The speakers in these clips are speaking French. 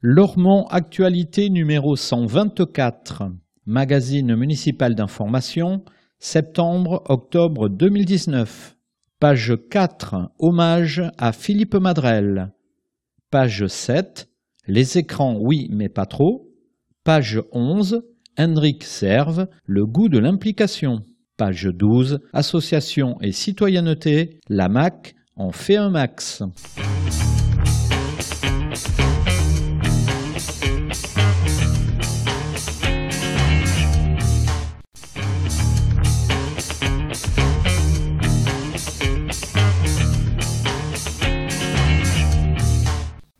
Lormont Actualité numéro 124, magazine municipal d'information, septembre-octobre 2019. Page 4, hommage à Philippe Madrel. Page 7, les écrans oui mais pas trop. Page 11, Hendrik Serve, le goût de l'implication. Page 12, association et citoyenneté, la MAC en fait un max.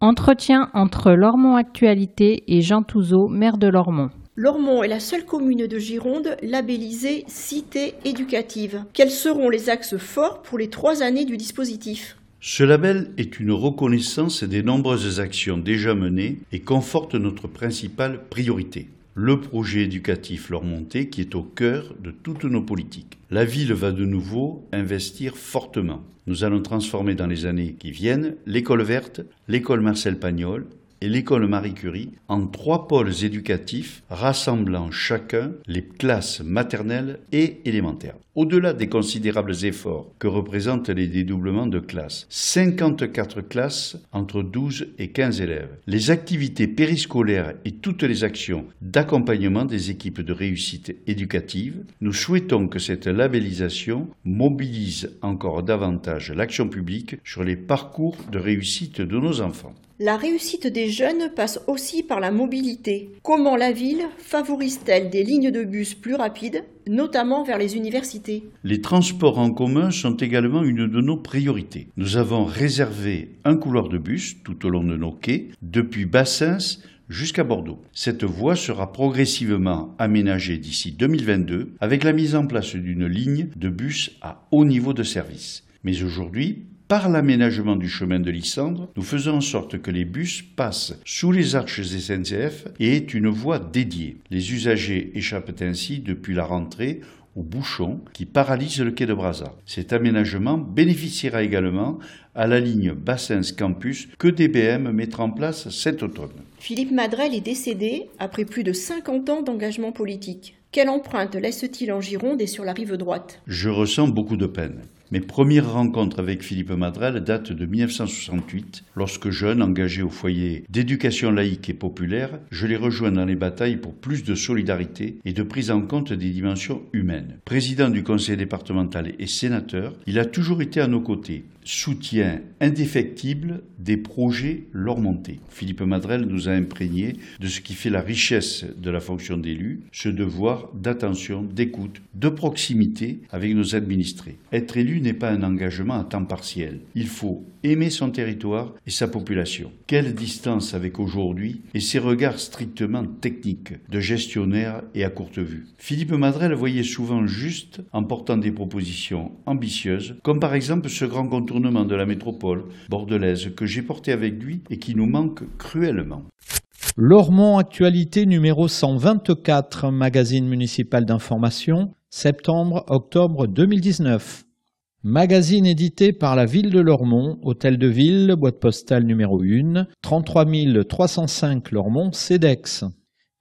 Entretien entre Lormont Actualité et Jean Touzeau, maire de Lormont. Lormont est la seule commune de Gironde labellisée Cité éducative. Quels seront les axes forts pour les trois années du dispositif? Ce label est une reconnaissance des nombreuses actions déjà menées et conforte notre principale priorité, le projet éducatif Lormontais qui est au cœur de toutes nos politiques. La ville va de nouveau investir fortement. Nous allons transformer dans les années qui viennent l'école verte, l'école Marcel Pagnol et l'école Marie Curie en trois pôles éducatifs rassemblant chacun les classes maternelles et élémentaires. Au-delà des considérables efforts que représentent les dédoublements de classes, 54 classes entre 12 et 15 élèves, les activités périscolaires et toutes les actions d'accompagnement des équipes de réussite éducative, nous souhaitons que cette labellisation mobilise encore davantage l'action publique sur les parcours de réussite de nos enfants. La réussite des jeunes passe aussi par la mobilité. Comment la ville favorise-t-elle des lignes de bus plus rapides, notamment vers les universités? Les transports en commun sont également une de nos priorités. Nous avons réservé un couloir de bus tout au long de nos quais, depuis Bassins jusqu'à Bordeaux. Cette voie sera progressivement aménagée d'ici 2022 avec la mise en place d'une ligne de bus à haut niveau de service. Mais aujourd'hui, par l'aménagement du chemin de Lysandre, nous faisons en sorte que les bus passent sous les arches SNCF et aient une voie dédiée. Les usagers échappent ainsi depuis la rentrée aux bouchons qui paralysent le quai de Brazza. Cet aménagement bénéficiera également à la ligne Bassins Campus que DBM mettra en place cet automne. Philippe Madrel est décédé après plus de 50 ans d'engagement politique. Quelle empreinte laisse-t-il en Gironde et sur la rive droite? Je ressens beaucoup de peine. Mes premières rencontres avec Philippe Madrel datent de 1968, lorsque jeune, engagé au foyer d'éducation laïque et populaire, je l'ai rejoint dans les batailles pour plus de solidarité et de prise en compte des dimensions humaines. Président du conseil départemental et sénateur, il a toujours été à nos côtés, soutien indéfectible des projets montés. Philippe Madrel nous a imprégné de ce qui fait la richesse de la fonction d'élu, ce devoir d'attention, d'écoute, de proximité avec nos administrés. Être élu n'est pas un engagement à temps partiel. Il faut aimer son territoire et sa population. Quelle distance avec aujourd'hui et ses regards strictement techniques, de gestionnaire et à courte vue. Philippe Madrel voyait souvent juste en portant des propositions ambitieuses, comme par exemple ce grand de la métropole bordelaise que j'ai porté avec lui et qui nous manque cruellement. Lormont Actualité numéro 124, magazine municipal d'information, septembre-octobre 2019. Magazine édité par la ville de Lormont, hôtel de ville, boîte postale numéro 1, 33 305 Lormont, CEDEX.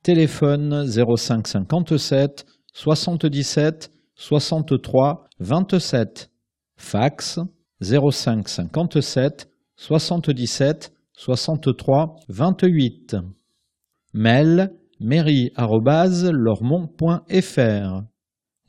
Téléphone 05 57 77 63 27. Fax 05 57 77 63 28. Mail mairie.lormont.fr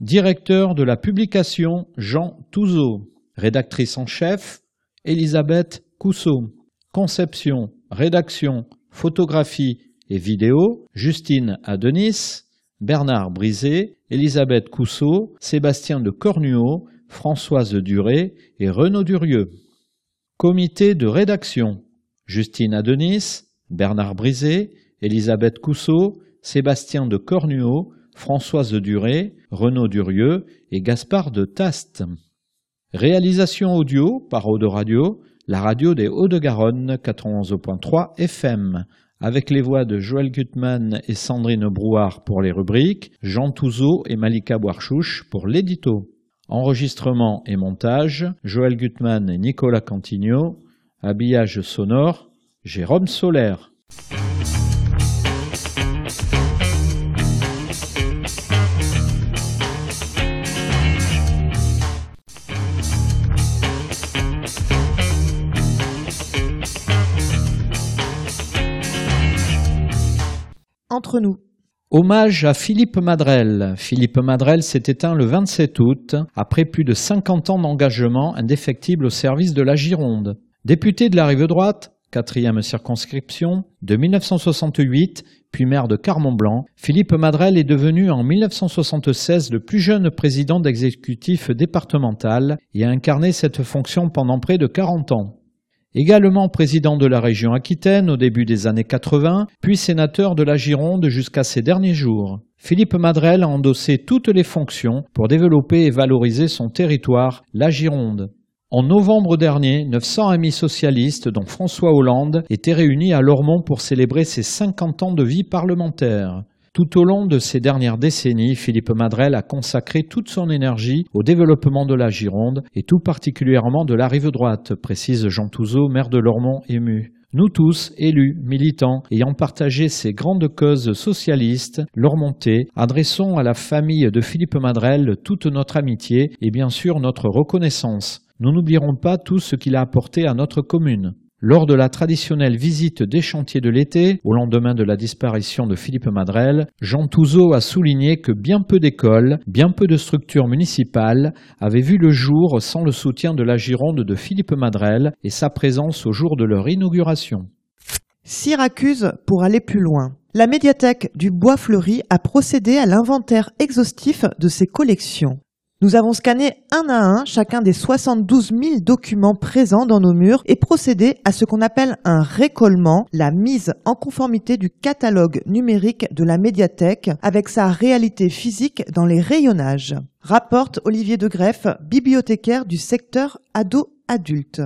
Directeur de la publication Jean Touzeau. Rédactrice en chef Elisabeth Cousseau. Conception, rédaction, photographie et vidéo Justine Adenis, Bernard Brisé, Elisabeth Cousseau, Sébastien de Cornuau, Françoise Duré et Renaud Durieux. Comité de rédaction Justine Adenis, Bernard Brisé, Elisabeth Cousseau, Sébastien de Cornuau, Françoise Duré, Renaud Durieux et Gaspard de Taste. Réalisation audio par Eau de Radio, la radio des Hauts-de-Garonne 91.3 FM, avec les voix de Joël Gutmann et Sandrine Brouard pour les rubriques, Jean Touzeau et Malika Boarchouche pour l'édito. Enregistrement et montage, Joël Gutmann et Nicolas Cantigno. Habillage sonore, Jérôme Solaire. Entre nous. Hommage à Philippe Madrel. Philippe Madrel s'est éteint le 27 août, après plus de 50 ans d'engagement indéfectible au service de la Gironde. Député de la rive droite, quatrième circonscription, de 1968, puis maire de Carmont-Blanc, Philippe Madrel est devenu en 1976 le plus jeune président d'exécutif départemental et a incarné cette fonction pendant près de 40 ans. Également président de la région Aquitaine au début des années 80, puis sénateur de la Gironde jusqu'à ses derniers jours. Philippe Madrel a endossé toutes les fonctions pour développer et valoriser son territoire, la Gironde. En novembre dernier, 900 amis socialistes, dont François Hollande, étaient réunis à Lormont pour célébrer ses 50 ans de vie parlementaire. Tout au long de ces dernières décennies, Philippe Madrel a consacré toute son énergie au développement de la Gironde et tout particulièrement de la rive droite, précise Jean Touzeau, maire de Lormont ému. Nous tous, élus, militants, ayant partagé ces grandes causes socialistes, Lormontais, adressons à la famille de Philippe Madrel toute notre amitié et bien sûr notre reconnaissance. Nous n'oublierons pas tout ce qu'il a apporté à notre commune. Lors de la traditionnelle visite des chantiers de l'été, au lendemain de la disparition de Philippe Madrel, Jean Touzeau a souligné que bien peu d'écoles, bien peu de structures municipales avaient vu le jour sans le soutien de la Gironde de Philippe Madrel et sa présence au jour de leur inauguration. Syracuse pour aller plus loin. La médiathèque du Bois Fleuri a procédé à l'inventaire exhaustif de ses collections. Nous avons scanné un à un chacun des 72 000 documents présents dans nos murs et procédé à ce qu'on appelle un récollement, la mise en conformité du catalogue numérique de la médiathèque avec sa réalité physique dans les rayonnages. Rapporte Olivier de Greff, bibliothécaire du secteur ado-adulte.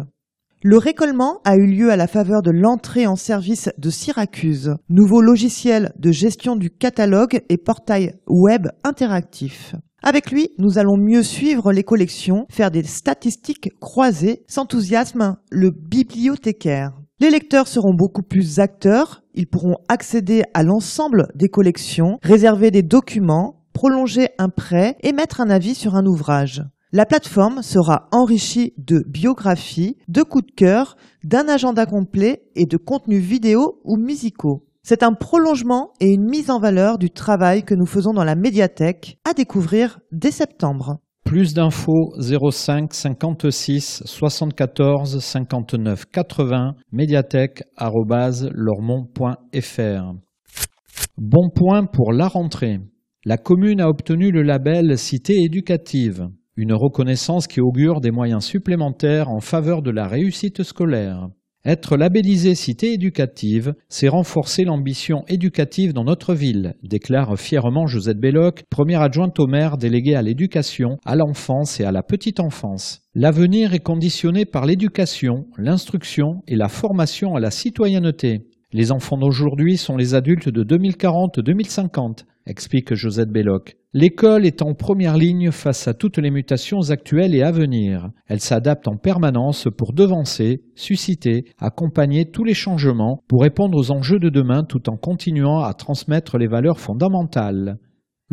Le récollement a eu lieu à la faveur de l'entrée en service de Syracuse, nouveau logiciel de gestion du catalogue et portail web interactif. Avec lui, nous allons mieux suivre les collections, faire des statistiques croisées, s'enthousiasme le bibliothécaire. Les lecteurs seront beaucoup plus acteurs, ils pourront accéder à l'ensemble des collections, réserver des documents, prolonger un prêt et mettre un avis sur un ouvrage. La plateforme sera enrichie de biographies, de coups de cœur, d'un agenda complet et de contenus vidéo ou musicaux. C'est un prolongement et une mise en valeur du travail que nous faisons dans la médiathèque à découvrir dès septembre. Plus d'infos 05 56 74 59 80 médiathèque@lormont.fr. Bon point pour la rentrée. La commune a obtenu le label Cité éducative, une reconnaissance qui augure des moyens supplémentaires en faveur de la réussite scolaire. Être labellisé cité éducative, c'est renforcer l'ambition éducative dans notre ville, déclare fièrement Josette Belloc, première adjointe au maire déléguée à l'éducation, à l'enfance et à la petite enfance. L'avenir est conditionné par l'éducation, l'instruction et la formation à la citoyenneté. Les enfants d'aujourd'hui sont les adultes de 2040-2050 explique Josette Belloc. L'école est en première ligne face à toutes les mutations actuelles et à venir. Elle s'adapte en permanence pour devancer, susciter, accompagner tous les changements pour répondre aux enjeux de demain tout en continuant à transmettre les valeurs fondamentales.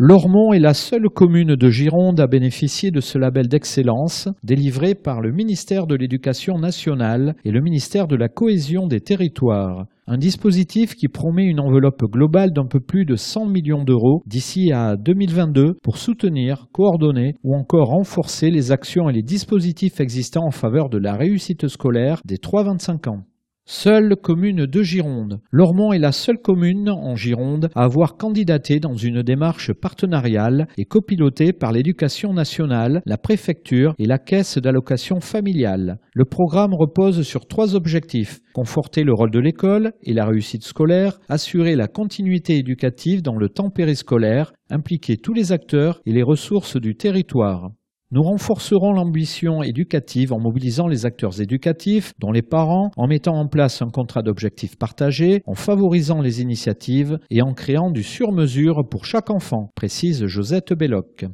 Lormont est la seule commune de Gironde à bénéficier de ce label d'excellence délivré par le ministère de l'Éducation nationale et le ministère de la Cohésion des territoires. Un dispositif qui promet une enveloppe globale d'un peu plus de 100 millions d'euros d'ici à 2022 pour soutenir, coordonner ou encore renforcer les actions et les dispositifs existants en faveur de la réussite scolaire des 3-25 ans. Seule commune de Gironde. Lormont est la seule commune en Gironde à avoir candidaté dans une démarche partenariale et copilotée par l'éducation nationale, la préfecture et la caisse d'allocation familiale. Le programme repose sur trois objectifs. Conforter le rôle de l'école et la réussite scolaire, assurer la continuité éducative dans le temps périscolaire, impliquer tous les acteurs et les ressources du territoire. Nous renforcerons l'ambition éducative en mobilisant les acteurs éducatifs, dont les parents, en mettant en place un contrat d'objectifs partagé, en favorisant les initiatives et en créant du sur-mesure pour chaque enfant, précise Josette Belloc.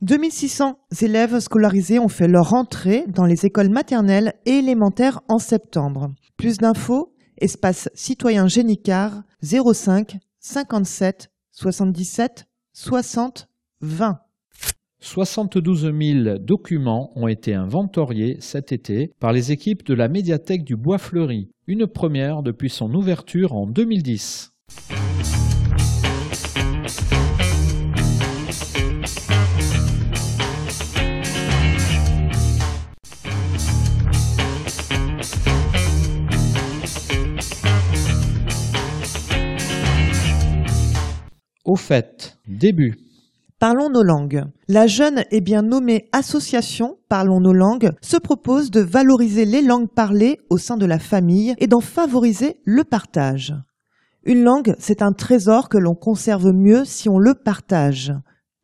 2600 élèves scolarisés ont fait leur entrée dans les écoles maternelles et élémentaires en septembre. Plus d'infos, espace citoyen Génicard 05 57 77 60 20. 72 000 documents ont été inventoriés cet été par les équipes de la médiathèque du Bois Fleuri, une première depuis son ouverture en 2010. Au fait, début. Parlons nos langues. La jeune et bien nommée association Parlons nos langues se propose de valoriser les langues parlées au sein de la famille et d'en favoriser le partage. Une langue, c'est un trésor que l'on conserve mieux si on le partage.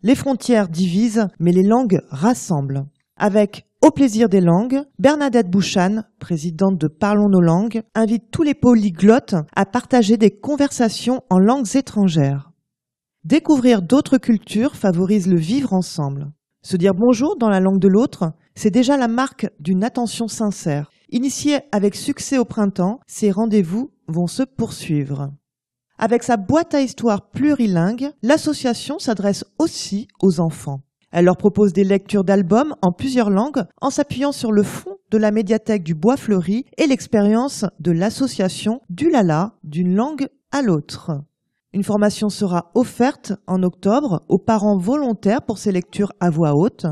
Les frontières divisent, mais les langues rassemblent. Avec Au plaisir des langues, Bernadette Bouchan, présidente de Parlons nos langues, invite tous les polyglottes à partager des conversations en langues étrangères. Découvrir d'autres cultures favorise le vivre ensemble. Se dire bonjour dans la langue de l'autre, c'est déjà la marque d'une attention sincère. Initiés avec succès au printemps, ces rendez-vous vont se poursuivre. Avec sa boîte à histoire plurilingue, l'association s'adresse aussi aux enfants. Elle leur propose des lectures d'albums en plusieurs langues en s'appuyant sur le fond de la médiathèque du Bois Fleuri et l'expérience de l'association du Lala d'une langue à l'autre. Une formation sera offerte en octobre aux parents volontaires pour ces lectures à voix haute.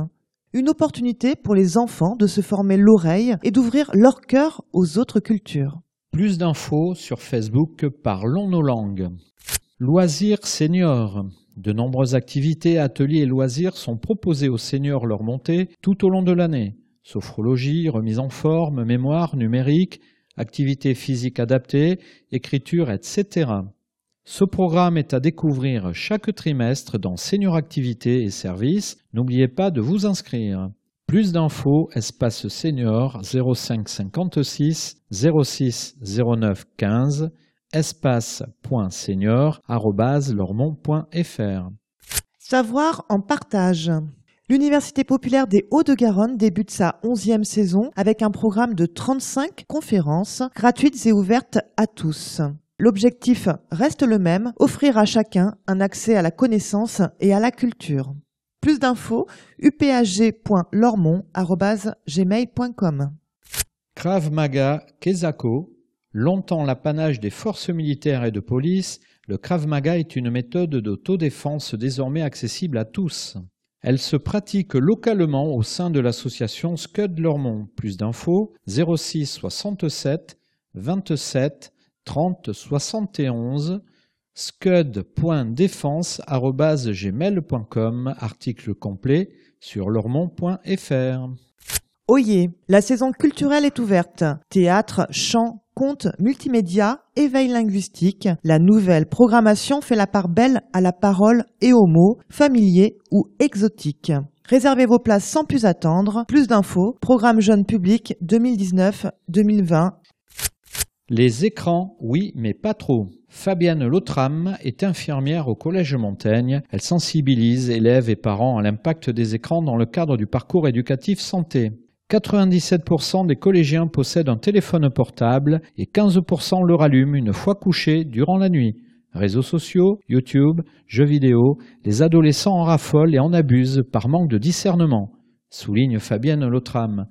Une opportunité pour les enfants de se former l'oreille et d'ouvrir leur cœur aux autres cultures. Plus d'infos sur Facebook Parlons nos langues. Loisirs seniors. De nombreuses activités, ateliers et loisirs sont proposés aux seniors leur montée tout au long de l'année. Sophrologie, remise en forme, mémoire numérique, activités physiques adaptées, écriture, etc. Ce programme est à découvrir chaque trimestre dans Senior Activités et Services. N'oubliez pas de vous inscrire. Plus d'infos, espace senior 05 56 06 09 15 espace.senior.lormont.fr. Savoir en partage. L'Université populaire des Hauts-de-Garonne débute sa onzième saison avec un programme de 35 conférences gratuites et ouvertes à tous. L'objectif reste le même, offrir à chacun un accès à la connaissance et à la culture. Plus d'infos, upag.lormont.gmail.com Krav Maga Kezako, longtemps l'apanage des forces militaires et de police, le Krav Maga est une méthode d'autodéfense désormais accessible à tous. Elle se pratique localement au sein de l'association Scud Lormont. Plus d'infos 06 67 27 30 71 scud.défense.gmail.com Article complet sur lormont.fr. Oyez, la saison culturelle est ouverte. Théâtre, chant, contes, multimédia, éveil linguistique. La nouvelle programmation fait la part belle à la parole et aux mots, familiers ou exotiques. Réservez vos places sans plus attendre. Plus d'infos, programme jeune public 2019-2020 les écrans, oui, mais pas trop. Fabienne Lotram est infirmière au Collège Montaigne. Elle sensibilise élèves et parents à l'impact des écrans dans le cadre du parcours éducatif santé. 97% des collégiens possèdent un téléphone portable et 15% le rallument une fois couchés durant la nuit. Réseaux sociaux, YouTube, jeux vidéo, les adolescents en raffolent et en abusent par manque de discernement, souligne Fabienne Lotram.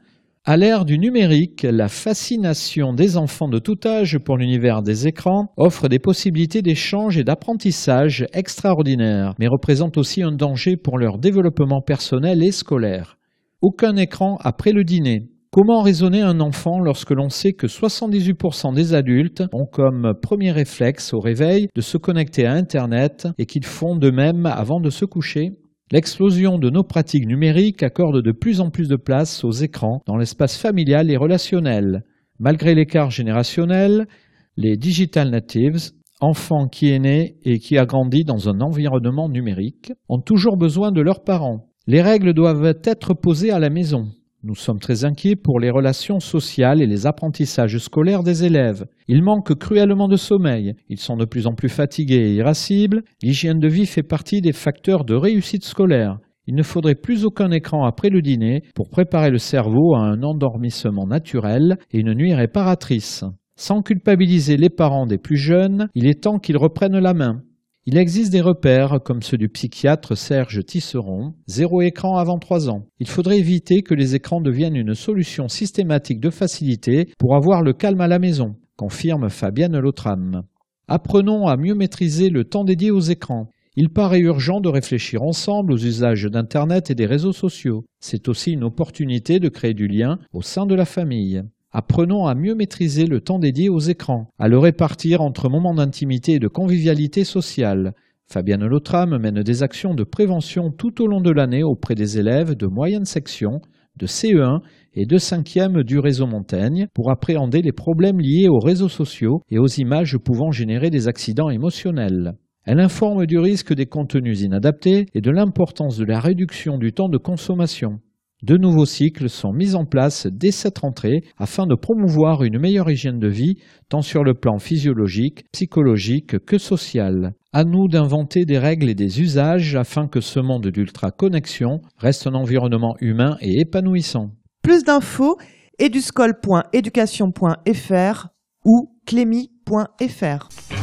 À l'ère du numérique, la fascination des enfants de tout âge pour l'univers des écrans offre des possibilités d'échange et d'apprentissage extraordinaires, mais représente aussi un danger pour leur développement personnel et scolaire. Aucun écran après le dîner. Comment raisonner un enfant lorsque l'on sait que 78% des adultes ont comme premier réflexe au réveil de se connecter à Internet et qu'ils font de même avant de se coucher? L'explosion de nos pratiques numériques accorde de plus en plus de place aux écrans dans l'espace familial et relationnel. Malgré l'écart générationnel, les digital natives, enfants qui est né et qui a grandi dans un environnement numérique, ont toujours besoin de leurs parents. Les règles doivent être posées à la maison. Nous sommes très inquiets pour les relations sociales et les apprentissages scolaires des élèves. Ils manquent cruellement de sommeil, ils sont de plus en plus fatigués et irascibles, l'hygiène de vie fait partie des facteurs de réussite scolaire. Il ne faudrait plus aucun écran après le dîner pour préparer le cerveau à un endormissement naturel et une nuit réparatrice. Sans culpabiliser les parents des plus jeunes, il est temps qu'ils reprennent la main. Il existe des repères, comme ceux du psychiatre Serge Tisseron, zéro écran avant trois ans. Il faudrait éviter que les écrans deviennent une solution systématique de facilité pour avoir le calme à la maison, confirme Fabienne Lotram. Apprenons à mieux maîtriser le temps dédié aux écrans. Il paraît urgent de réfléchir ensemble aux usages d'Internet et des réseaux sociaux. C'est aussi une opportunité de créer du lien au sein de la famille. Apprenons à mieux maîtriser le temps dédié aux écrans, à le répartir entre moments d'intimité et de convivialité sociale. Fabienne Lotram mène des actions de prévention tout au long de l'année auprès des élèves de moyenne section, de CE1 et de 5e du réseau Montaigne pour appréhender les problèmes liés aux réseaux sociaux et aux images pouvant générer des accidents émotionnels. Elle informe du risque des contenus inadaptés et de l'importance de la réduction du temps de consommation. De nouveaux cycles sont mis en place dès cette rentrée afin de promouvoir une meilleure hygiène de vie, tant sur le plan physiologique, psychologique que social. À nous d'inventer des règles et des usages afin que ce monde d'ultra-connexion reste un environnement humain et épanouissant. Plus d'infos eduscol.education.fr ou clémy.fr.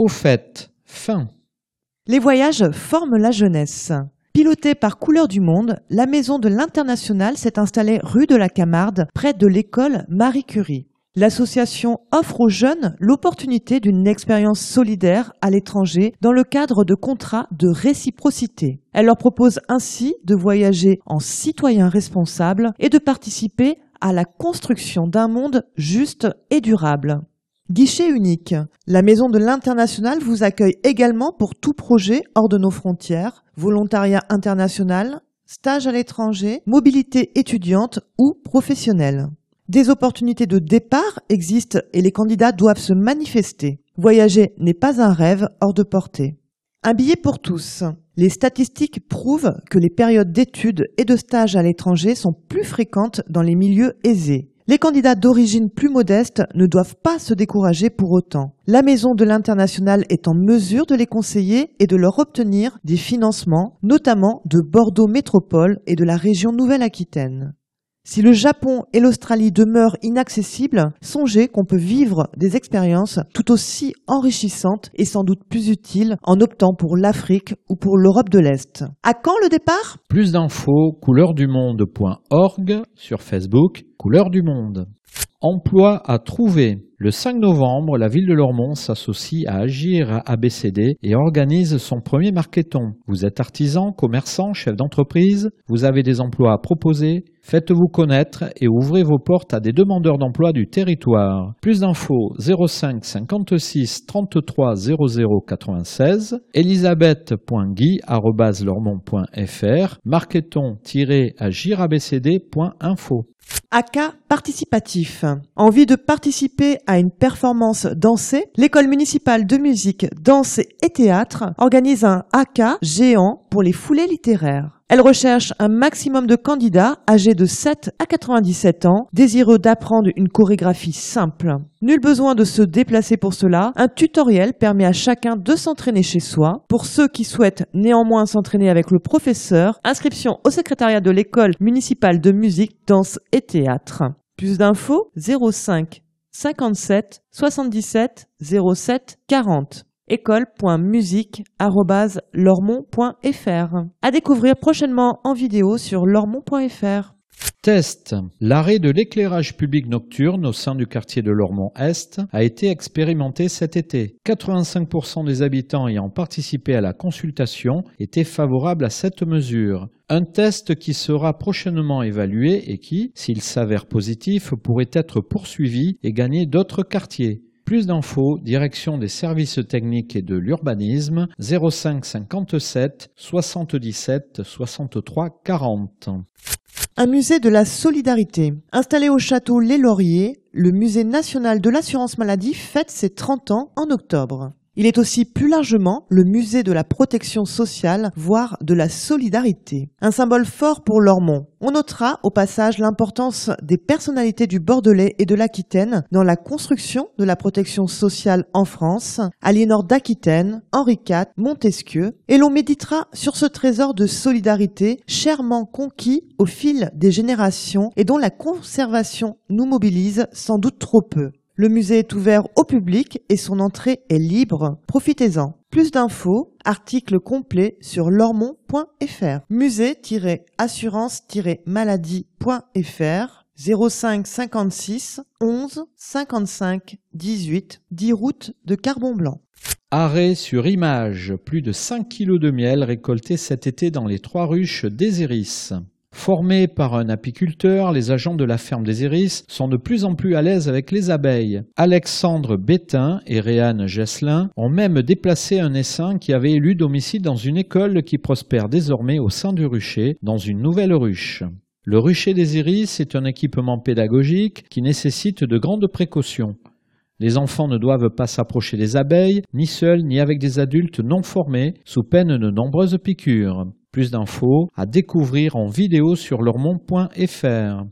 Au fait, fin. Les voyages forment la jeunesse. Pilotée par Couleur du Monde, la maison de l'International s'est installée rue de la Camarde, près de l'école Marie Curie. L'association offre aux jeunes l'opportunité d'une expérience solidaire à l'étranger dans le cadre de contrats de réciprocité. Elle leur propose ainsi de voyager en citoyens responsables et de participer à la construction d'un monde juste et durable. Guichet unique. La Maison de l'International vous accueille également pour tout projet hors de nos frontières, volontariat international, stage à l'étranger, mobilité étudiante ou professionnelle. Des opportunités de départ existent et les candidats doivent se manifester. Voyager n'est pas un rêve hors de portée. Un billet pour tous. Les statistiques prouvent que les périodes d'études et de stage à l'étranger sont plus fréquentes dans les milieux aisés. Les candidats d'origine plus modeste ne doivent pas se décourager pour autant. La Maison de l'International est en mesure de les conseiller et de leur obtenir des financements, notamment de Bordeaux Métropole et de la région Nouvelle-Aquitaine. Si le Japon et l'Australie demeurent inaccessibles, songez qu'on peut vivre des expériences tout aussi enrichissantes et sans doute plus utiles en optant pour l'Afrique ou pour l'Europe de l'Est. À quand le départ? Plus d'infos couleurdumonde.org sur Facebook Couleur du Monde. Emploi à trouver. Le 5 novembre, la ville de Lormont s'associe à Agir ABCD et organise son premier marketon. Vous êtes artisan, commerçant, chef d'entreprise, vous avez des emplois à proposer, faites-vous connaître et ouvrez vos portes à des demandeurs d'emploi du territoire. Plus d'infos 05 56 33 00 96 elisabeth.guy.lormont.fr marketon-agirabcd.info AK participatif. Envie de participer à une performance dansée L'école municipale de musique, danse et théâtre organise un AK géant pour les foulées littéraires. Elle recherche un maximum de candidats âgés de 7 à 97 ans, désireux d'apprendre une chorégraphie simple. Nul besoin de se déplacer pour cela, un tutoriel permet à chacun de s'entraîner chez soi. Pour ceux qui souhaitent néanmoins s'entraîner avec le professeur, inscription au secrétariat de l'école municipale de musique, danse et théâtre. Plus d'infos 05 57 77 07 40 école.musique.lormont.fr. À découvrir prochainement en vidéo sur lormont.fr. Test. L'arrêt de l'éclairage public nocturne au sein du quartier de Lormont-Est a été expérimenté cet été. 85% des habitants ayant participé à la consultation étaient favorables à cette mesure. Un test qui sera prochainement évalué et qui, s'il s'avère positif, pourrait être poursuivi et gagner d'autres quartiers. Plus d'infos, direction des services techniques et de l'urbanisme 05 57 77 63 40. Un musée de la solidarité. Installé au château Les Lauriers, le musée national de l'assurance maladie fête ses 30 ans en octobre. Il est aussi plus largement le musée de la protection sociale, voire de la solidarité. Un symbole fort pour Lormont. On notera au passage l'importance des personnalités du Bordelais et de l'Aquitaine dans la construction de la protection sociale en France, Aliénor d'Aquitaine, Henri IV, Montesquieu, et l'on méditera sur ce trésor de solidarité chèrement conquis au fil des générations et dont la conservation nous mobilise sans doute trop peu. Le musée est ouvert au public et son entrée est libre. Profitez-en. Plus d'infos, article complet sur lormont.fr. Musée-assurance-maladie.fr 05 56 11 55 18 10 route de Carbon Blanc. Arrêt sur image, plus de 5 kg de miel récolté cet été dans les trois ruches des Iris. Formés par un apiculteur, les agents de la ferme des Iris sont de plus en plus à l'aise avec les abeilles. Alexandre Bétain et Réanne Gesselin ont même déplacé un essaim qui avait élu domicile dans une école qui prospère désormais au sein du rucher, dans une nouvelle ruche. Le rucher des Iris est un équipement pédagogique qui nécessite de grandes précautions. Les enfants ne doivent pas s'approcher des abeilles, ni seuls, ni avec des adultes non formés, sous peine de nombreuses piqûres. Plus d'infos à découvrir en vidéo sur leurmont.fr.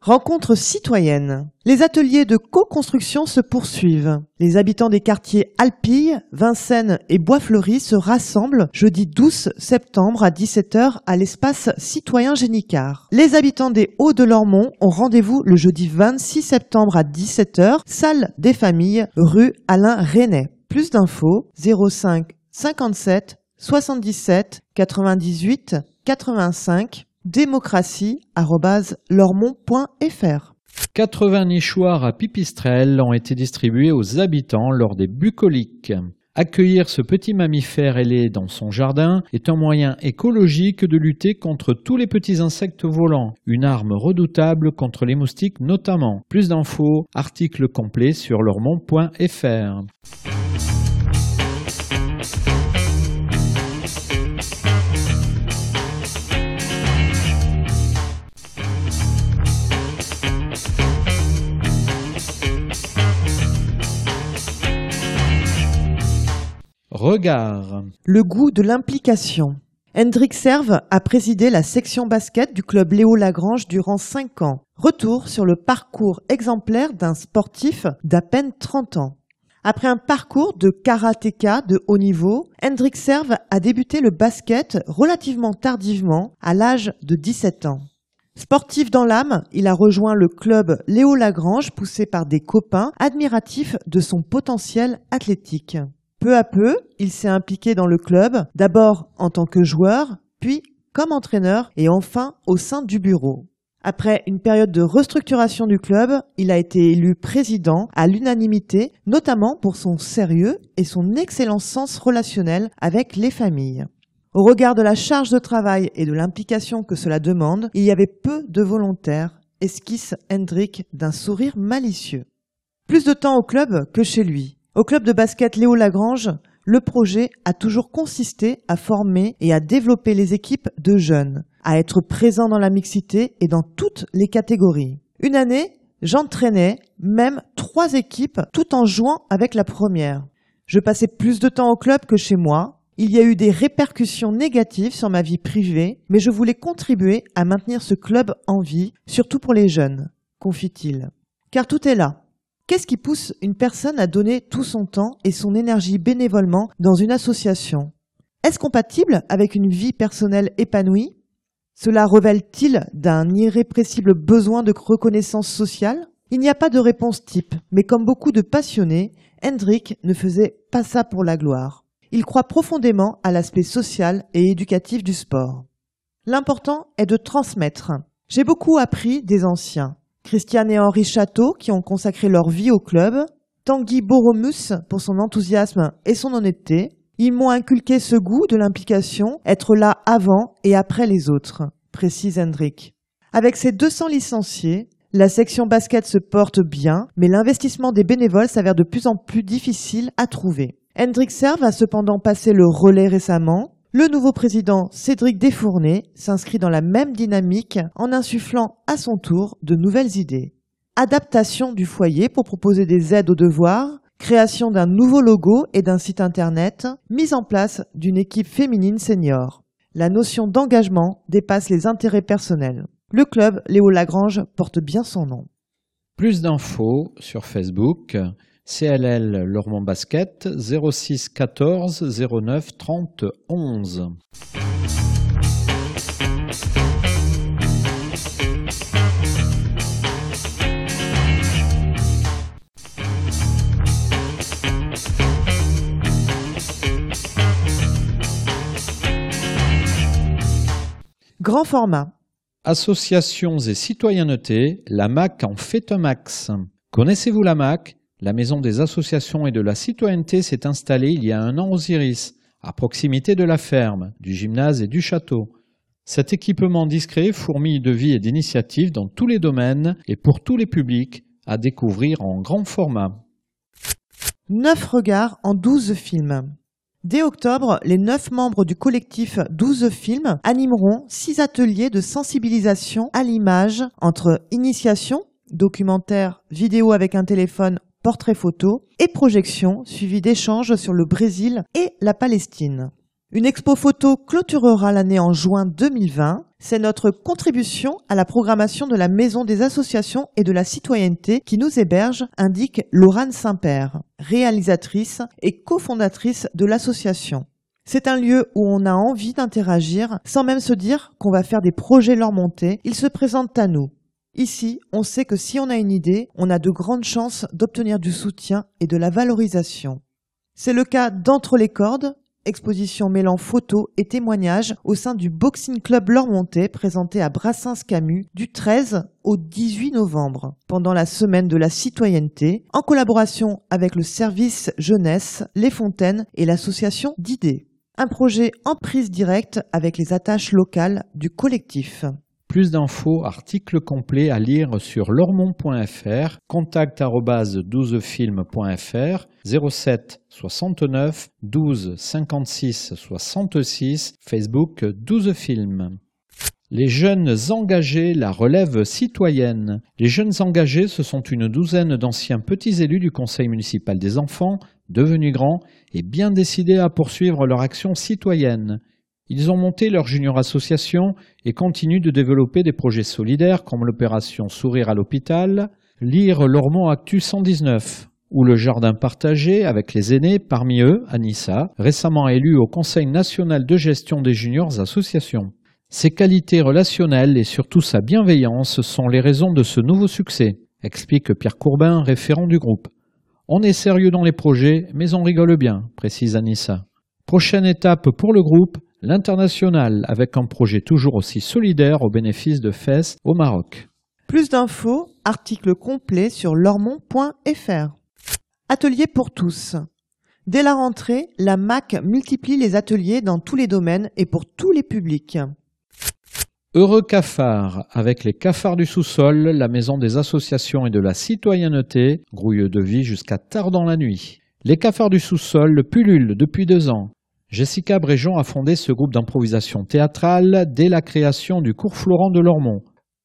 Rencontre citoyenne. Les ateliers de co-construction se poursuivent. Les habitants des quartiers Alpille, Vincennes et Bois-Fleuri se rassemblent jeudi 12 septembre à 17h à l'espace citoyen Génicard. Les habitants des Hauts de Lormont ont rendez-vous le jeudi 26 septembre à 17h, salle des familles, rue Alain René. Plus d'infos 05 57 77 98 85 démocratie.lormont.fr 80 nichoirs à pipistrelles ont été distribués aux habitants lors des bucoliques. Accueillir ce petit mammifère ailé dans son jardin est un moyen écologique de lutter contre tous les petits insectes volants, une arme redoutable contre les moustiques notamment. Plus d'infos, article complet sur lormont.fr. Regard. Le goût de l'implication. Hendrik Serve a présidé la section basket du club Léo Lagrange durant 5 ans. Retour sur le parcours exemplaire d'un sportif d'à peine 30 ans. Après un parcours de karatéka de haut niveau, Hendrik Serve a débuté le basket relativement tardivement, à l'âge de 17 ans. Sportif dans l'âme, il a rejoint le club Léo Lagrange poussé par des copains admiratifs de son potentiel athlétique. Peu à peu, il s'est impliqué dans le club, d'abord en tant que joueur, puis comme entraîneur et enfin au sein du bureau. Après une période de restructuration du club, il a été élu président à l'unanimité, notamment pour son sérieux et son excellent sens relationnel avec les familles. Au regard de la charge de travail et de l'implication que cela demande, il y avait peu de volontaires, esquisse Hendrik d'un sourire malicieux. Plus de temps au club que chez lui. Au club de basket Léo Lagrange, le projet a toujours consisté à former et à développer les équipes de jeunes, à être présent dans la mixité et dans toutes les catégories. Une année, j'entraînais même trois équipes tout en jouant avec la première. Je passais plus de temps au club que chez moi. Il y a eu des répercussions négatives sur ma vie privée, mais je voulais contribuer à maintenir ce club en vie, surtout pour les jeunes, confie-t-il. Car tout est là. Qu'est-ce qui pousse une personne à donner tout son temps et son énergie bénévolement dans une association? Est-ce compatible avec une vie personnelle épanouie? Cela révèle-t-il d'un irrépressible besoin de reconnaissance sociale? Il n'y a pas de réponse type, mais comme beaucoup de passionnés, Hendrik ne faisait pas ça pour la gloire. Il croit profondément à l'aspect social et éducatif du sport. L'important est de transmettre. J'ai beaucoup appris des anciens. Christiane et Henri Château qui ont consacré leur vie au club, Tanguy Boromus pour son enthousiasme et son honnêteté. Ils m'ont inculqué ce goût de l'implication, être là avant et après les autres, précise Hendrik. Avec ses 200 licenciés, la section basket se porte bien, mais l'investissement des bénévoles s'avère de plus en plus difficile à trouver. Hendrik Serve a cependant passé le relais récemment. Le nouveau président Cédric Desfournés s'inscrit dans la même dynamique en insufflant à son tour de nouvelles idées. Adaptation du foyer pour proposer des aides aux devoirs, création d'un nouveau logo et d'un site internet, mise en place d'une équipe féminine senior. La notion d'engagement dépasse les intérêts personnels. Le club Léo Lagrange porte bien son nom. Plus d'infos sur Facebook CLL Lormont Basket 06 14 09 30 11. Grand format. Associations et citoyenneté, la MAC en fait un max. Connaissez-vous la MAC La maison des associations et de la citoyenneté s'est installée il y a un an aux Iris, à proximité de la ferme, du gymnase et du château. Cet équipement discret fourmille de vie et d'initiatives dans tous les domaines et pour tous les publics à découvrir en grand format. Neuf regards en 12 films. Dès octobre, les neuf membres du collectif 12 films animeront six ateliers de sensibilisation à l'image entre initiation, documentaire, vidéo avec un téléphone, portrait photo et projection suivi d'échanges sur le Brésil et la Palestine. Une expo photo clôturera l'année en juin 2020. C'est notre contribution à la programmation de la Maison des associations et de la citoyenneté qui nous héberge, indique Laurane Saint-Père, réalisatrice et cofondatrice de l'association. C'est un lieu où on a envie d'interagir sans même se dire qu'on va faire des projets leur montée. Ils se présentent à nous. Ici, on sait que si on a une idée, on a de grandes chances d'obtenir du soutien et de la valorisation. C'est le cas d'Entre les cordes, exposition mêlant photos et témoignages au sein du Boxing Club Lormontais présenté à Brassens-Camus du 13 au 18 novembre, pendant la semaine de la citoyenneté, en collaboration avec le service jeunesse, les fontaines et l'association d'idées. Un projet en prise directe avec les attaches locales du collectif. Plus d'infos, articles complets à lire sur lormont.fr, contact 12film.fr, 07 69 12 56 66, Facebook 12 films. Les jeunes engagés, la relève citoyenne. Les jeunes engagés, ce sont une douzaine d'anciens petits élus du conseil municipal des enfants, devenus grands et bien décidés à poursuivre leur action citoyenne. Ils ont monté leur junior association et continuent de développer des projets solidaires comme l'opération Sourire à l'hôpital, lire Lormont Actu 119 ou le jardin partagé avec les aînés, parmi eux Anissa, récemment élue au Conseil national de gestion des juniors associations. Ses qualités relationnelles et surtout sa bienveillance sont les raisons de ce nouveau succès, explique Pierre Courbin, référent du groupe. On est sérieux dans les projets, mais on rigole bien, précise Anissa. Prochaine étape pour le groupe, l'international avec un projet toujours aussi solidaire au bénéfice de Fès au Maroc. Plus d'infos, article complet sur lormont.fr. Atelier pour tous. Dès la rentrée, la MAC multiplie les ateliers dans tous les domaines et pour tous les publics. Heureux cafard, avec les cafards du sous-sol, la maison des associations et de la citoyenneté, grouille de vie jusqu'à tard dans la nuit. Les cafards du sous-sol pullulent depuis deux ans. Jessica Bréjon a fondé ce groupe d'improvisation théâtrale dès la création du cours Florent de Lormont.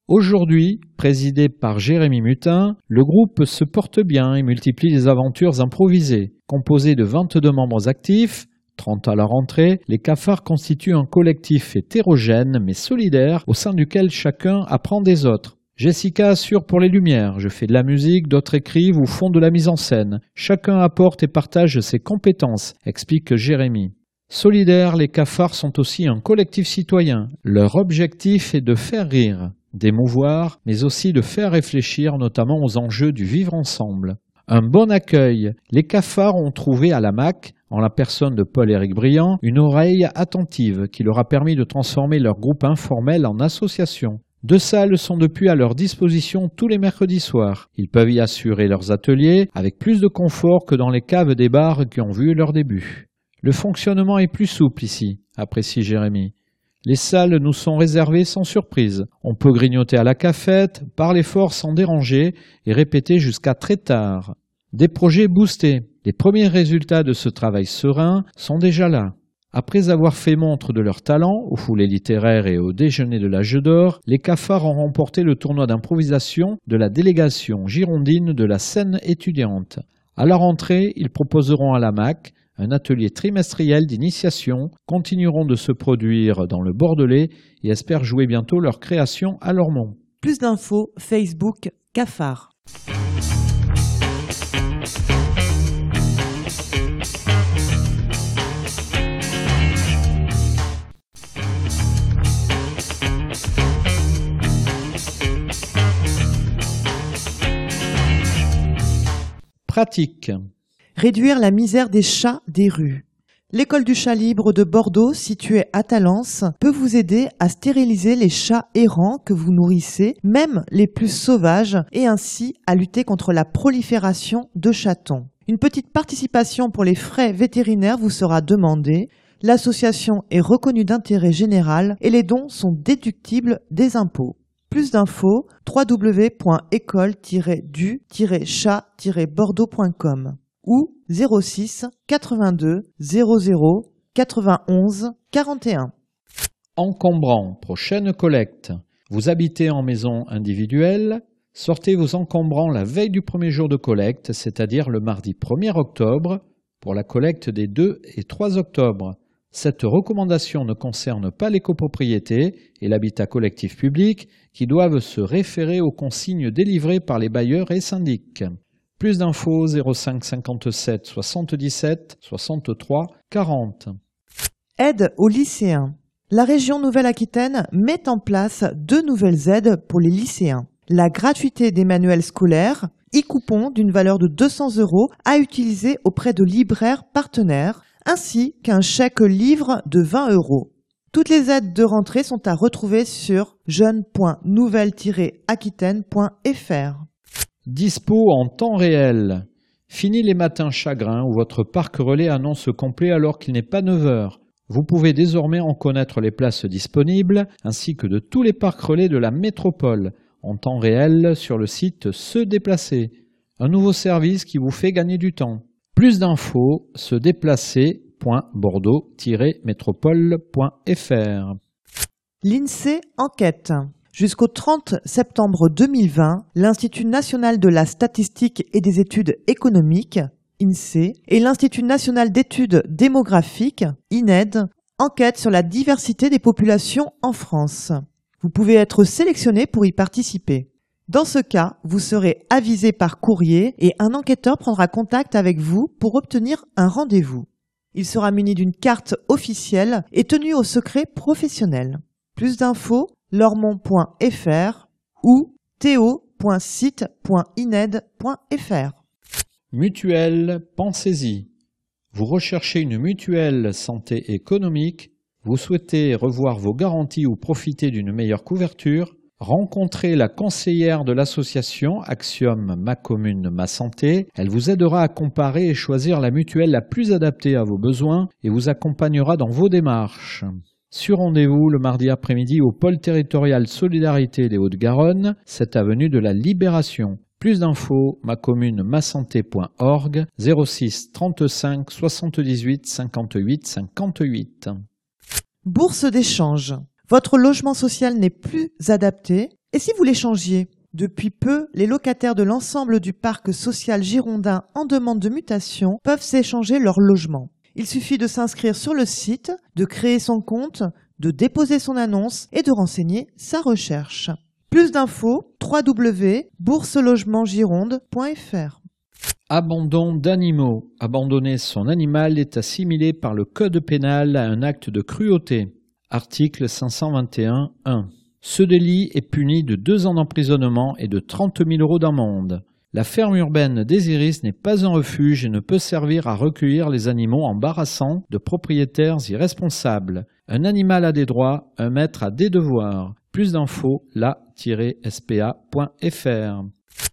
Aujourd'hui, présidé par Jérémy Mutin, le groupe se porte bien et multiplie les aventures improvisées. Composé de 22 membres actifs, 30 à la rentrée, les cafards constituent un collectif hétérogène mais solidaire au sein duquel chacun apprend des autres. Jessica assure pour les lumières, je fais de la musique, d'autres écrivent ou font de la mise en scène. Chacun apporte et partage ses compétences, explique Jérémy. Solidaires, les cafards sont aussi un collectif citoyen. Leur objectif est de faire rire, d'émouvoir, mais aussi de faire réfléchir notamment aux enjeux du vivre ensemble. Un bon accueil. Les cafards ont trouvé à la MAC, en la personne de Paul-Éric Briand, une oreille attentive qui leur a permis de transformer leur groupe informel en association. Deux salles sont depuis à leur disposition tous les mercredis soirs. Ils peuvent y assurer leurs ateliers avec plus de confort que dans les caves des bars qui ont vu leur début. Le fonctionnement est plus souple ici, apprécie Jérémy. Les salles nous sont réservées sans surprise. On peut grignoter à la cafette, parler fort sans déranger et répéter jusqu'à très tard. Des projets boostés. Les premiers résultats de ce travail serein sont déjà là. Après avoir fait montre de leur talent aux foulées littéraires et au déjeuner de l'âge d'or, les cafards ont remporté le tournoi d'improvisation de la délégation girondine de la scène étudiante. À la rentrée, ils proposeront à la MAC un atelier trimestriel d'initiation, continueront de se produire dans le Bordelais et espèrent jouer bientôt leur création à Lormont. Plus d'infos, Facebook, Cafard. Pratique. Réduire la misère des chats des rues. L'école du chat libre de Bordeaux, située à Talence, peut vous aider à stériliser les chats errants que vous nourrissez, même les plus sauvages, et ainsi à lutter contre la prolifération de chatons. Une petite participation pour les frais vétérinaires vous sera demandée. L'association est reconnue d'intérêt général et les dons sont déductibles des impôts. Plus d'infos www.école-du-chat-bordeaux.com ou 06 82 00 91 41. Encombrant, prochaine collecte. Vous habitez en maison individuelle, sortez vos encombrants la veille du premier jour de collecte, c'est-à-dire le mardi 1er octobre, pour la collecte des 2 et 3 octobre. Cette recommandation ne concerne pas les copropriétés et l'habitat collectif public qui doivent se référer aux consignes délivrées par les bailleurs et syndics. Plus d'infos 05 57 77 63 40. Aide aux lycéens. La région Nouvelle-Aquitaine met en place deux nouvelles aides pour les lycéens. La gratuité des manuels scolaires, e-coupon d'une valeur de 200 euros à utiliser auprès de libraires partenaires, ainsi qu'un chèque livre de 20 euros. Toutes les aides de rentrée sont à retrouver sur jeune.nouvelle-aquitaine.fr. Dispo en temps réel. Fini les matins chagrins où votre parc relais annonce complet alors qu'il n'est pas 9 heures. Vous pouvez désormais en connaître les places disponibles ainsi que de tous les parcs relais de la métropole en temps réel sur le site Se déplacer. Un nouveau service qui vous fait gagner du temps. Plus d'infos, se déplacer.bordeaux-métropole.fr. L'INSEE enquête. Jusqu'au 30 septembre 2020, l'Institut national de la statistique et des études économiques, INSEE, et l'Institut national d'études démographiques, INED, enquêtent sur la diversité des populations en France. Vous pouvez être sélectionné pour y participer. Dans ce cas, vous serez avisé par courrier et un enquêteur prendra contact avec vous pour obtenir un rendez-vous. Il sera muni d'une carte officielle et tenu au secret professionnel. Plus d'infos lormont.fr ou théo.site.ined.fr. Mutuelle, pensez-y. Vous recherchez une mutuelle santé économique, vous souhaitez revoir vos garanties ou profiter d'une meilleure couverture, rencontrez la conseillère de l'association Axiom Ma Commune Ma Santé. Elle vous aidera à comparer et choisir la mutuelle la plus adaptée à vos besoins et vous accompagnera dans vos démarches. Sur rendez-vous le mardi après-midi au pôle territorial Solidarité des Hauts-de-Garonne, cette avenue de la Libération. Plus d'infos, ma commune masanté.org 06 35 78 58 58. Bourse d'échange. Votre logement social n'est plus adapté et si vous l'échangiez? Depuis peu, les locataires de l'ensemble du parc social girondin en demande de mutation peuvent s'échanger leur logement. Il suffit de s'inscrire sur le site, de créer son compte, de déposer son annonce et de renseigner sa recherche. Plus d'infos, www.bourselogementgironde.fr. Abandon d'animaux. Abandonner son animal est assimilé par le Code pénal à un acte de cruauté. Article 521.1. Ce délit est puni de deux ans d'emprisonnement et de 30 000 euros d'amende. La ferme urbaine des Iris n'est pas un refuge et ne peut servir à recueillir les animaux embarrassants de propriétaires irresponsables. Un animal a des droits, un maître a des devoirs. Plus d'infos, la-spa.fr.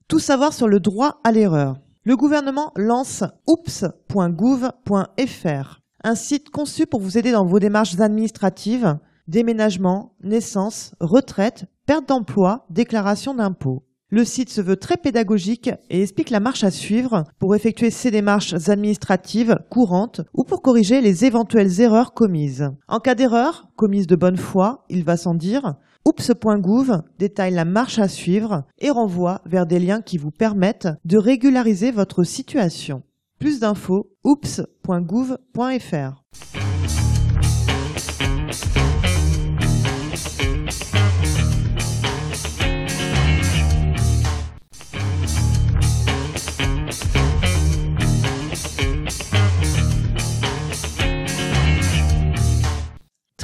Tout savoir sur le droit à l'erreur. Le gouvernement lance oops.gouv.fr, un site conçu pour vous aider dans vos démarches administratives, déménagement, naissance, retraite, perte d'emploi, déclaration d'impôts. Le site se veut très pédagogique et explique la marche à suivre pour effectuer ces démarches administratives courantes ou pour corriger les éventuelles erreurs commises. En cas d'erreur, commise de bonne foi, il va sans dire, Oops.gouv détaille la marche à suivre et renvoie vers des liens qui vous permettent de régulariser votre situation. Plus d'infos, oops.gouv.fr.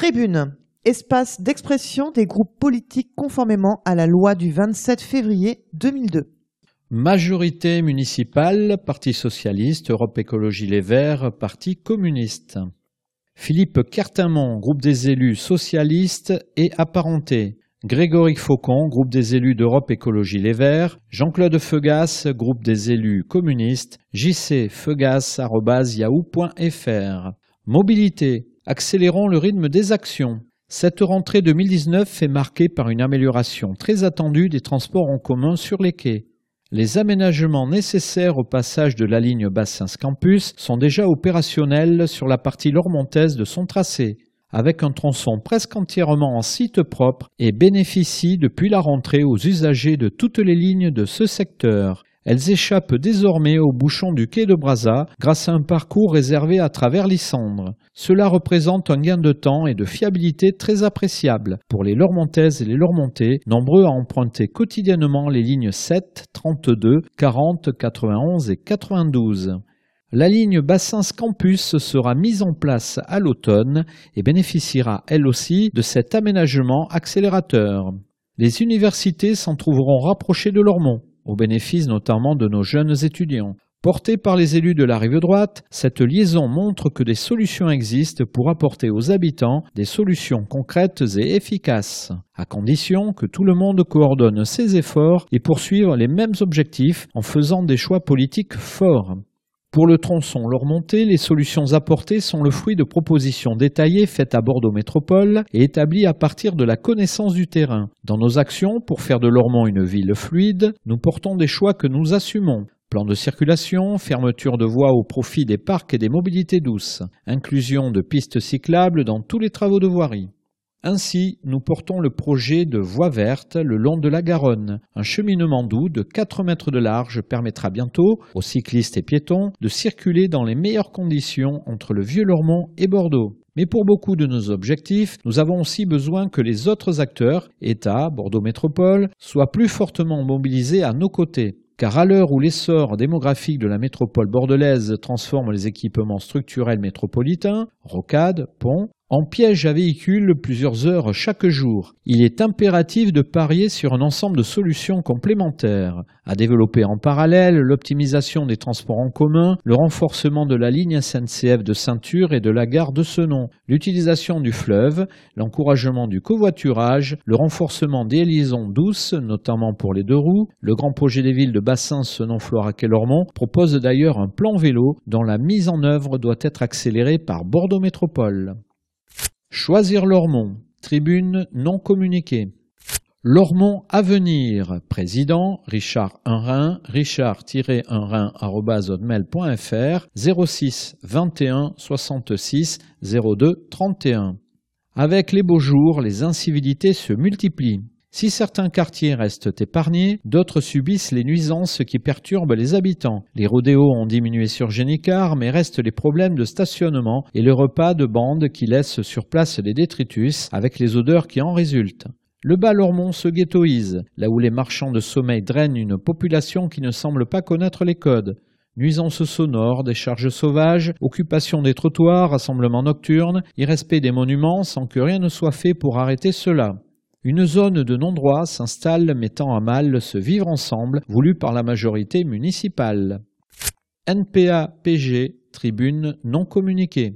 Tribune. Espace d'expression des groupes politiques conformément à la loi du 27 février 2002. Majorité municipale, Parti socialiste, Europe Écologie Les Verts, Parti communiste. Philippe Cartamont, groupe des élus socialistes et apparentés. Grégory Faucon, groupe des élus d'Europe Écologie Les Verts, Jean-Claude Feugas, groupe des élus communistes, jcfeugas.yahoo.fr. Mobilité. Accélérons le rythme des actions. Cette rentrée 2019 est marquée par une amélioration très attendue des transports en commun sur les quais. Les aménagements nécessaires au passage de la ligne Bassins Campus sont déjà opérationnels sur la partie lormontaise de son tracé avec un tronçon presque entièrement en site propre et bénéficie depuis la rentrée aux usagers de toutes les lignes de ce secteur. Elles échappent désormais aux bouchons du quai de Brazza grâce à un parcours réservé à travers l'Issandre. Cela représente un gain de temps et de fiabilité très appréciable pour les Lormontaises et les Lormontais, nombreux à emprunter quotidiennement les lignes 7, 32, 40, 91 et 92. La ligne Bassins Campus sera mise en place à l'automne et bénéficiera elle aussi de cet aménagement accélérateur. Les universités s'en trouveront rapprochées de Lormont, au bénéfice notamment de nos jeunes étudiants. Portée par les élus de la rive droite, cette liaison montre que des solutions existent pour apporter aux habitants des solutions concrètes et efficaces, à condition que tout le monde coordonne ses efforts et poursuive les mêmes objectifs en faisant des choix politiques forts. Pour le tronçon Lormonté, les solutions apportées sont le fruit de propositions détaillées faites à Bordeaux Métropole et établies à partir de la connaissance du terrain. Dans nos actions, pour faire de Lormont une ville fluide, nous portons des choix que nous assumons. Plan de circulation, fermeture de voies au profit des parcs et des mobilités douces, inclusion de pistes cyclables dans tous les travaux de voirie. Ainsi, nous portons le projet de voie verte le long de la Garonne. Un cheminement doux de 4 mètres de large permettra bientôt aux cyclistes et piétons de circuler dans les meilleures conditions entre le Vieux-Lormont et Bordeaux. Mais pour beaucoup de nos objectifs, nous avons aussi besoin que les autres acteurs, État, Bordeaux Métropole, soient plus fortement mobilisés à nos côtés. Car à l'heure où l'essor démographique de la métropole bordelaise transforme les équipements structurels métropolitains, rocades, ponts, en piège à véhicules plusieurs heures chaque jour. Il est impératif de parier sur un ensemble de solutions complémentaires, à développer en parallèle l'optimisation des transports en commun, le renforcement de la ligne SNCF de ceinture et de la gare de Senon, l'utilisation du fleuve, l'encouragement du covoiturage, le renforcement des liaisons douces, notamment pour les deux roues. Le grand projet des villes de Bassin, Senon, Florac et Lormont propose d'ailleurs un plan vélo dont la mise en œuvre doit être accélérée par Bordeaux Métropole. Choisir Lormont. Tribune non communiquée. Lormont Avenir, président Richard Unrin, richard-unrin.fr 06 21 66 02 31. Avec les beaux jours, les incivilités se multiplient. Si certains quartiers restent épargnés, d'autres subissent les nuisances qui perturbent les habitants. Les rodéos ont diminué sur Génicard, mais restent les problèmes de stationnement et le repas de bande qui laissent sur place des détritus avec les odeurs qui en résultent. Le bas Lormont se ghettoise, là où les marchands de sommeil drainent une population qui ne semble pas connaître les codes. Nuisances sonores, décharges sauvages, occupation des trottoirs, rassemblements nocturnes, irrespect des monuments sans que rien ne soit fait pour arrêter cela. Une zone de non-droit s'installe mettant à mal ce vivre ensemble voulu par la majorité municipale. NPA-PG, tribune non communiquée.